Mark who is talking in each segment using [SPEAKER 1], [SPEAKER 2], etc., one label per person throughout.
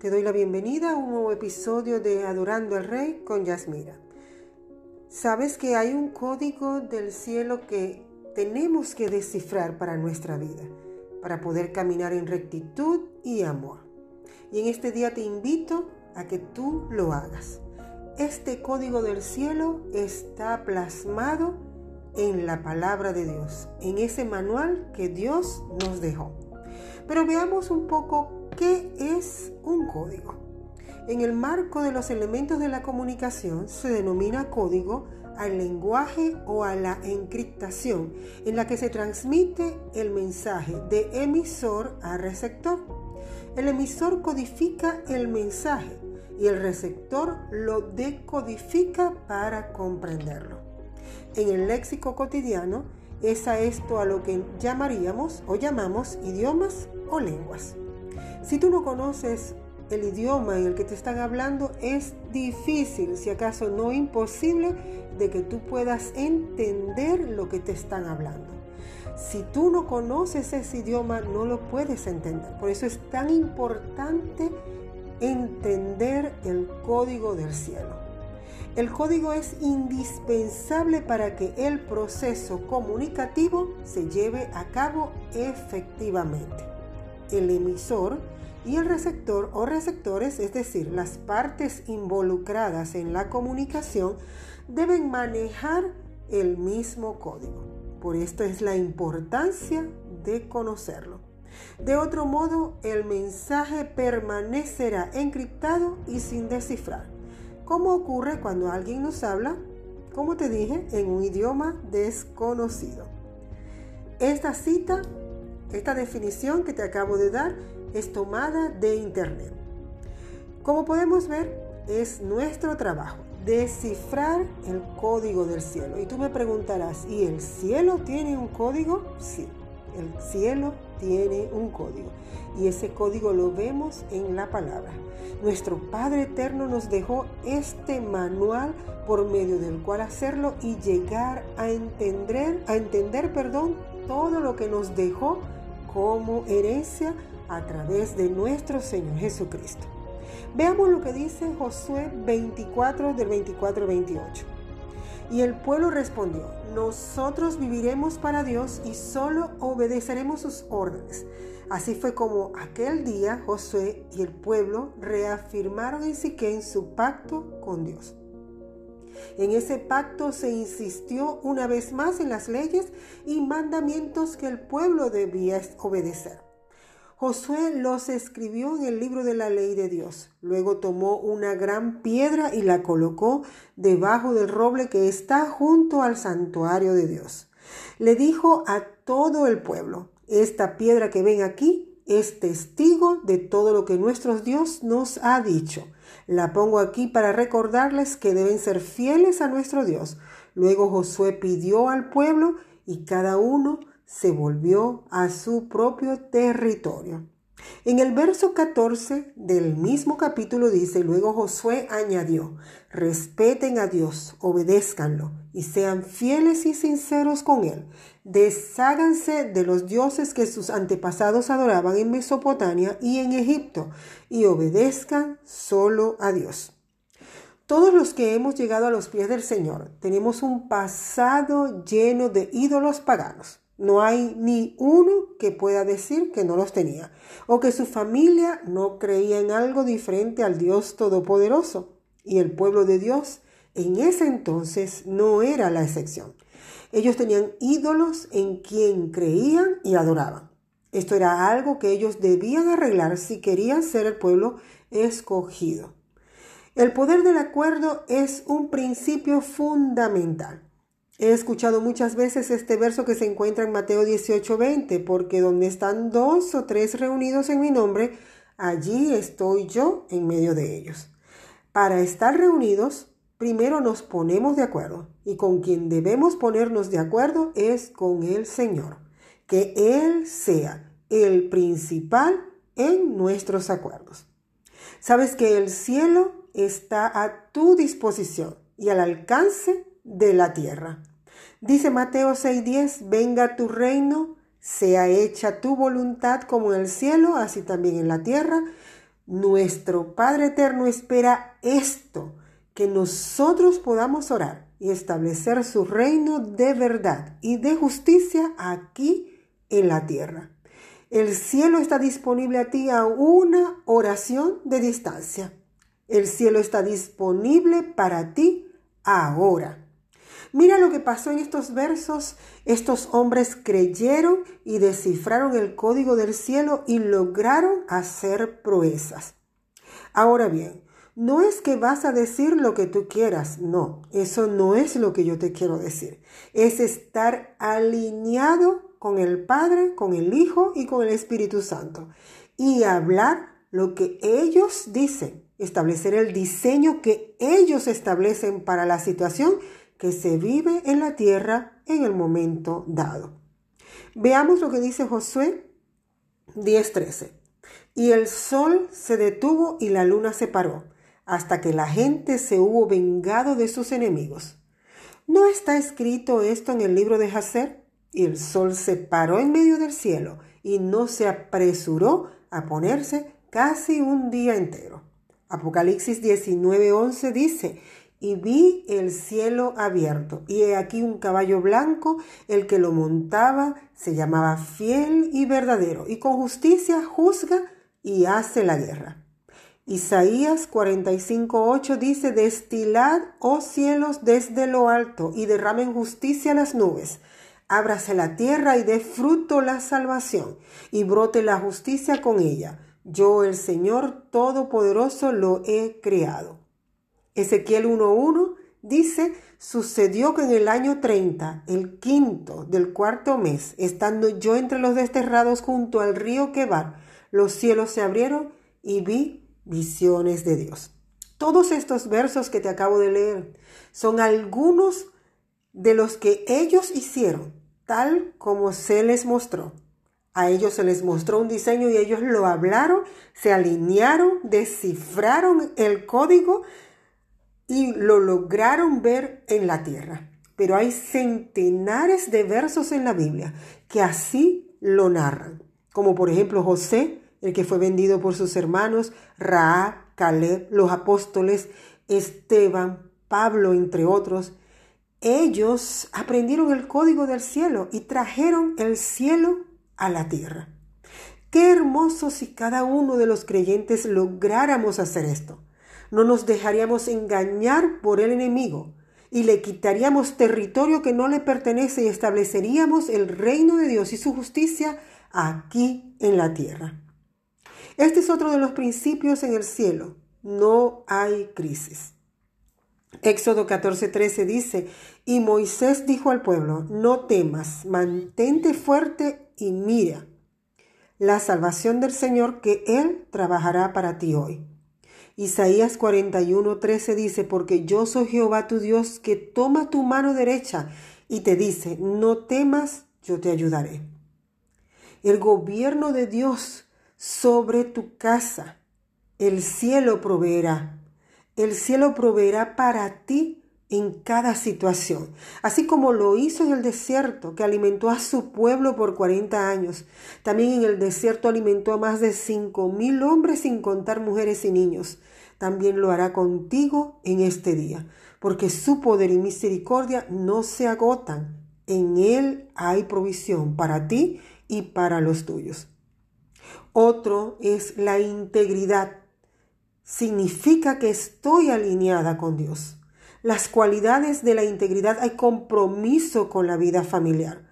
[SPEAKER 1] te doy la bienvenida a un nuevo episodio de Adorando al Rey con Yasmira. Sabes que hay un código del cielo que tenemos que descifrar para nuestra vida, para poder caminar en rectitud y amor. Y en este día te invito a que tú lo hagas. Este código del cielo está plasmado en la palabra de Dios, en ese manual que Dios nos dejó. Pero veamos un poco qué es un código. En el marco de los elementos de la comunicación se denomina código al lenguaje o a la encriptación en la que se transmite el mensaje de emisor a receptor. El emisor codifica el mensaje y el receptor lo decodifica para comprenderlo. En el léxico cotidiano es a esto a lo que llamaríamos o llamamos idiomas o lenguas. Si tú no conoces el idioma en el que te están hablando, es difícil, si acaso no imposible, de que tú puedas entender lo que te están hablando. Si tú no conoces ese idioma, no lo puedes entender. Por eso es tan importante entender el código del cielo. El código es indispensable para que el proceso comunicativo se lleve a cabo efectivamente. El emisor y el receptor o receptores, es decir, las partes involucradas en la comunicación, deben manejar el mismo código. Por esto es la importancia de conocerlo. De otro modo, el mensaje permanecerá encriptado y sin descifrar, como ocurre cuando alguien nos habla, como te dije, en un idioma desconocido. Esta cita, esta definición que te acabo de dar, es tomada de Internet. Como podemos ver, es nuestro trabajo descifrar el código del cielo. Y tú me preguntarás, ¿y el cielo tiene un código? Sí, el cielo tiene un código y ese código lo vemos en la palabra. Nuestro Padre Eterno nos dejó este manual por medio del cual hacerlo y llegar a entender, a entender, perdón, todo lo que nos dejó como herencia a través de nuestro Señor Jesucristo. Veamos lo que dice Josué 24 del 24 al 28. Y el pueblo respondió, nosotros viviremos para Dios y solo obedeceremos sus órdenes. Así fue como aquel día Josué y el pueblo reafirmaron en Siquén su pacto con Dios. En ese pacto se insistió una vez más en las leyes y mandamientos que el pueblo debía obedecer. Josué los escribió en el libro de la ley de Dios. Luego tomó una gran piedra y la colocó debajo del roble que está junto al santuario de Dios. Le dijo a todo el pueblo, esta piedra que ven aquí es testigo de todo lo que nuestro Dios nos ha dicho. La pongo aquí para recordarles que deben ser fieles a nuestro Dios. Luego Josué pidió al pueblo y cada uno se volvió a su propio territorio. En el verso 14 del mismo capítulo dice, luego Josué añadió, respeten a Dios, obedézcanlo y sean fieles y sinceros con Él. Desháganse de los dioses que sus antepasados adoraban en Mesopotamia y en Egipto y obedezcan solo a Dios. Todos los que hemos llegado a los pies del Señor tenemos un pasado lleno de ídolos paganos. No hay ni uno que pueda decir que no los tenía o que su familia no creía en algo diferente al Dios Todopoderoso. Y el pueblo de Dios en ese entonces no era la excepción. Ellos tenían ídolos en quien creían y adoraban. Esto era algo que ellos debían arreglar si querían ser el pueblo escogido. El poder del acuerdo es un principio fundamental. He escuchado muchas veces este verso que se encuentra en Mateo 18:20, porque donde están dos o tres reunidos en mi nombre, allí estoy yo en medio de ellos. Para estar reunidos, primero nos ponemos de acuerdo, y con quien debemos ponernos de acuerdo es con el Señor, que Él sea el principal en nuestros acuerdos. Sabes que el cielo está a tu disposición y al alcance de la tierra. Dice Mateo 6:10, venga tu reino, sea hecha tu voluntad como en el cielo, así también en la tierra. Nuestro Padre Eterno espera esto, que nosotros podamos orar y establecer su reino de verdad y de justicia aquí en la tierra. El cielo está disponible a ti a una oración de distancia. El cielo está disponible para ti ahora. Mira lo que pasó en estos versos. Estos hombres creyeron y descifraron el código del cielo y lograron hacer proezas. Ahora bien, no es que vas a decir lo que tú quieras, no, eso no es lo que yo te quiero decir. Es estar alineado con el Padre, con el Hijo y con el Espíritu Santo y hablar lo que ellos dicen, establecer el diseño que ellos establecen para la situación que se vive en la tierra en el momento dado. Veamos lo que dice Josué 10:13. Y el sol se detuvo y la luna se paró, hasta que la gente se hubo vengado de sus enemigos. ¿No está escrito esto en el libro de Jacer? Y el sol se paró en medio del cielo y no se apresuró a ponerse casi un día entero. Apocalipsis 19:11 dice, y vi el cielo abierto, y he aquí un caballo blanco, el que lo montaba se llamaba fiel y verdadero, y con justicia juzga y hace la guerra. Isaías 45:8 dice, destilad, oh cielos, desde lo alto, y derramen justicia las nubes. Ábrase la tierra y dé fruto la salvación, y brote la justicia con ella. Yo, el Señor Todopoderoso, lo he creado. Ezequiel 1.1 dice, sucedió que en el año 30, el quinto del cuarto mes, estando yo entre los desterrados junto al río Quebar, los cielos se abrieron y vi visiones de Dios. Todos estos versos que te acabo de leer son algunos de los que ellos hicieron, tal como se les mostró. A ellos se les mostró un diseño y ellos lo hablaron, se alinearon, descifraron el código y lo lograron ver en la tierra. Pero hay centenares de versos en la Biblia que así lo narran, como por ejemplo José, el que fue vendido por sus hermanos, Ra, Caleb, los apóstoles, Esteban, Pablo, entre otros. Ellos aprendieron el código del cielo y trajeron el cielo a la tierra. Qué hermoso si cada uno de los creyentes lográramos hacer esto no nos dejaríamos engañar por el enemigo y le quitaríamos territorio que no le pertenece y estableceríamos el reino de Dios y su justicia aquí en la tierra. Este es otro de los principios en el cielo. No hay crisis. Éxodo 14:13 dice, y Moisés dijo al pueblo, no temas, mantente fuerte y mira la salvación del Señor que Él trabajará para ti hoy. Isaías 41:13 dice, porque yo soy Jehová tu Dios que toma tu mano derecha y te dice, no temas, yo te ayudaré. El gobierno de Dios sobre tu casa, el cielo proveerá. El cielo proveerá para ti en cada situación, así como lo hizo en el desierto, que alimentó a su pueblo por 40 años. También en el desierto alimentó a más de cinco mil hombres sin contar mujeres y niños. También lo hará contigo en este día, porque su poder y misericordia no se agotan. En él hay provisión para ti y para los tuyos. Otro es la integridad. Significa que estoy alineada con Dios las cualidades de la integridad, hay compromiso con la vida familiar.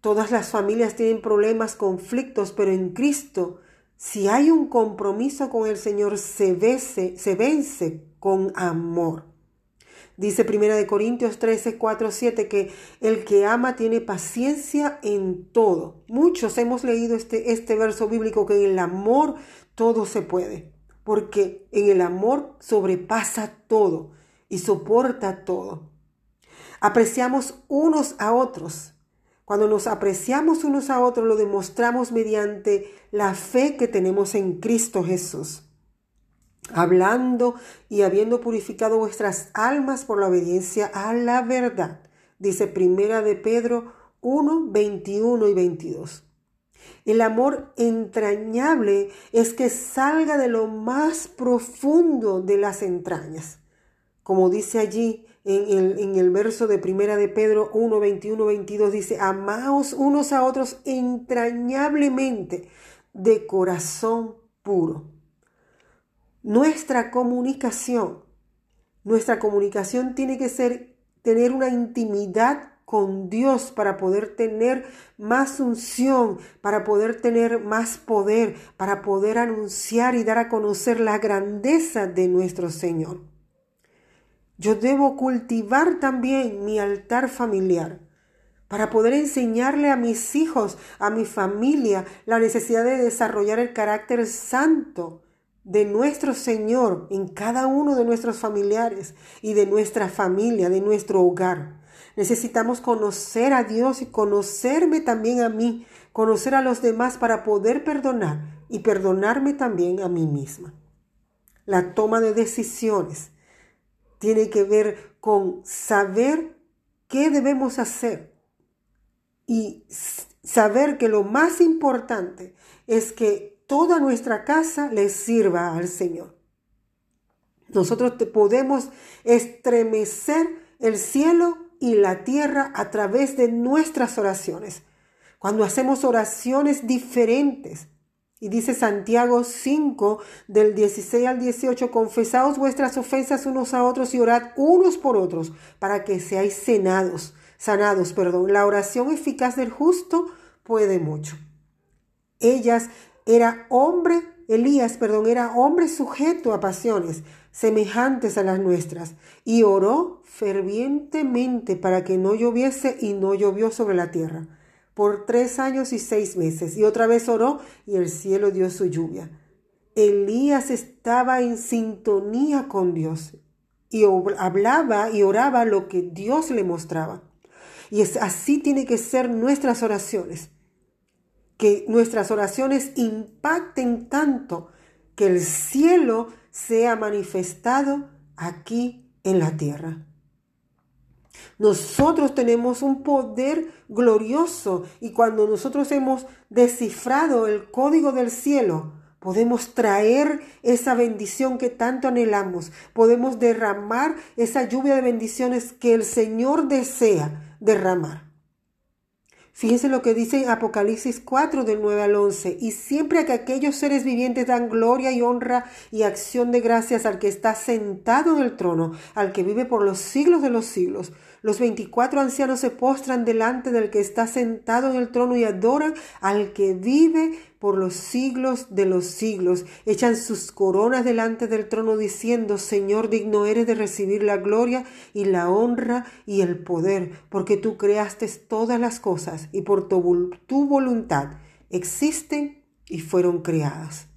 [SPEAKER 1] Todas las familias tienen problemas, conflictos, pero en Cristo, si hay un compromiso con el Señor, se, vence, se vence con amor. Dice 1 Corintios 13, 4, 7 que el que ama tiene paciencia en todo. Muchos hemos leído este, este verso bíblico que en el amor todo se puede, porque en el amor sobrepasa todo y soporta todo. Apreciamos unos a otros. Cuando nos apreciamos unos a otros lo demostramos mediante la fe que tenemos en Cristo Jesús. Hablando y habiendo purificado vuestras almas por la obediencia a la verdad. Dice primera de Pedro 1, 21 y 22. El amor entrañable es que salga de lo más profundo de las entrañas. Como dice allí en el, en el verso de primera de Pedro 1, 21, 22, dice, amaos unos a otros entrañablemente de corazón puro. Nuestra comunicación, nuestra comunicación tiene que ser tener una intimidad con Dios para poder tener más unción, para poder tener más poder, para poder anunciar y dar a conocer la grandeza de nuestro Señor. Yo debo cultivar también mi altar familiar para poder enseñarle a mis hijos, a mi familia, la necesidad de desarrollar el carácter santo de nuestro Señor en cada uno de nuestros familiares y de nuestra familia, de nuestro hogar. Necesitamos conocer a Dios y conocerme también a mí, conocer a los demás para poder perdonar y perdonarme también a mí misma. La toma de decisiones tiene que ver con saber qué debemos hacer y saber que lo más importante es que toda nuestra casa le sirva al Señor. Nosotros podemos estremecer el cielo y la tierra a través de nuestras oraciones. Cuando hacemos oraciones diferentes, y dice Santiago 5 del 16 al 18, confesaos vuestras ofensas unos a otros y orad unos por otros para que seáis cenados sanados, perdón. La oración eficaz del justo puede mucho. Ellas era hombre, Elías, perdón, era hombre sujeto a pasiones semejantes a las nuestras y oró fervientemente para que no lloviese y no llovió sobre la tierra por tres años y seis meses. Y otra vez oró y el cielo dio su lluvia. Elías estaba en sintonía con Dios y hablaba y oraba lo que Dios le mostraba. Y es, así tiene que ser nuestras oraciones. Que nuestras oraciones impacten tanto que el cielo sea manifestado aquí en la tierra. Nosotros tenemos un poder glorioso y cuando nosotros hemos descifrado el código del cielo, podemos traer esa bendición que tanto anhelamos, podemos derramar esa lluvia de bendiciones que el Señor desea derramar. Fíjense lo que dice Apocalipsis 4 del 9 al 11. Y siempre que aquellos seres vivientes dan gloria y honra y acción de gracias al que está sentado en el trono, al que vive por los siglos de los siglos, los veinticuatro ancianos se postran delante del que está sentado en el trono y adoran al que vive por los siglos de los siglos. Echan sus coronas delante del trono diciendo, Señor, digno eres de recibir la gloria y la honra y el poder, porque tú creaste todas las cosas y por tu, tu voluntad existen y fueron creadas.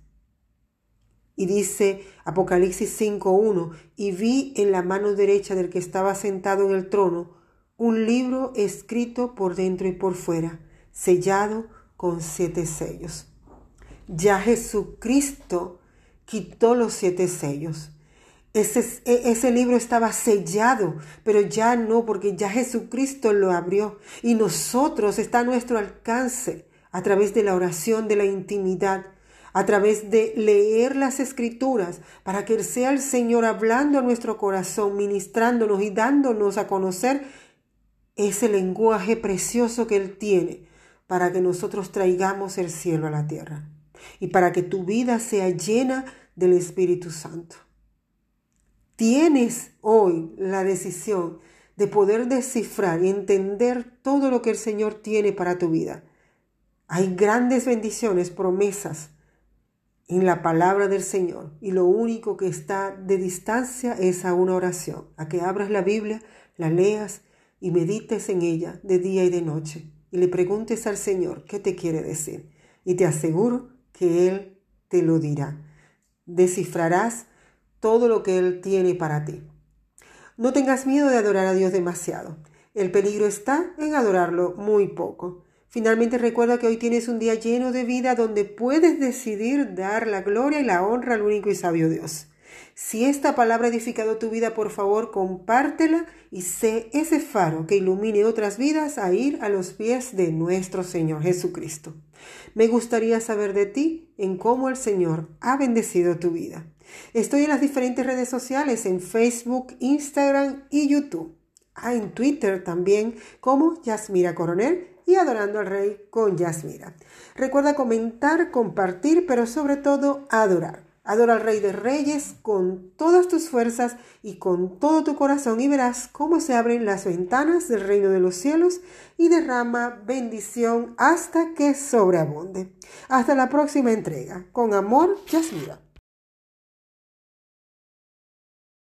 [SPEAKER 1] Y dice Apocalipsis 5.1, y vi en la mano derecha del que estaba sentado en el trono un libro escrito por dentro y por fuera, sellado con siete sellos. Ya Jesucristo quitó los siete sellos. Ese, e, ese, libro estaba sellado, pero ya no, porque ya Jesucristo lo abrió y nosotros está a nuestro alcance a través de la oración, de la intimidad, a través de leer las escrituras, para que sea el Señor hablando a nuestro corazón, ministrándonos y dándonos a conocer ese lenguaje precioso que Él tiene, para que nosotros traigamos el cielo a la tierra y para que tu vida sea llena del Espíritu Santo. Tienes hoy la decisión de poder descifrar y entender todo lo que el Señor tiene para tu vida. Hay grandes bendiciones, promesas en la palabra del Señor y lo único que está de distancia es a una oración, a que abras la Biblia, la leas y medites en ella de día y de noche y le preguntes al Señor qué te quiere decir y te aseguro que Él te lo dirá. Descifrarás todo lo que Él tiene para ti. No tengas miedo de adorar a Dios demasiado. El peligro está en adorarlo muy poco. Finalmente recuerda que hoy tienes un día lleno de vida donde puedes decidir dar la gloria y la honra al único y sabio Dios. Si esta palabra ha edificado tu vida, por favor, compártela y sé ese faro que ilumine otras vidas a ir a los pies de nuestro Señor Jesucristo. Me gustaría saber de ti en cómo el Señor ha bendecido tu vida. Estoy en las diferentes redes sociales, en Facebook, Instagram y YouTube. Ah, en Twitter también como Yasmira Coronel y Adorando al Rey con Yasmira. Recuerda comentar, compartir, pero sobre todo adorar. Adora al Rey de Reyes con todas tus fuerzas y con todo tu corazón y verás cómo se abren las ventanas del reino de los cielos y derrama bendición hasta que sobreabunde. Hasta la próxima entrega. Con amor, Yasmira.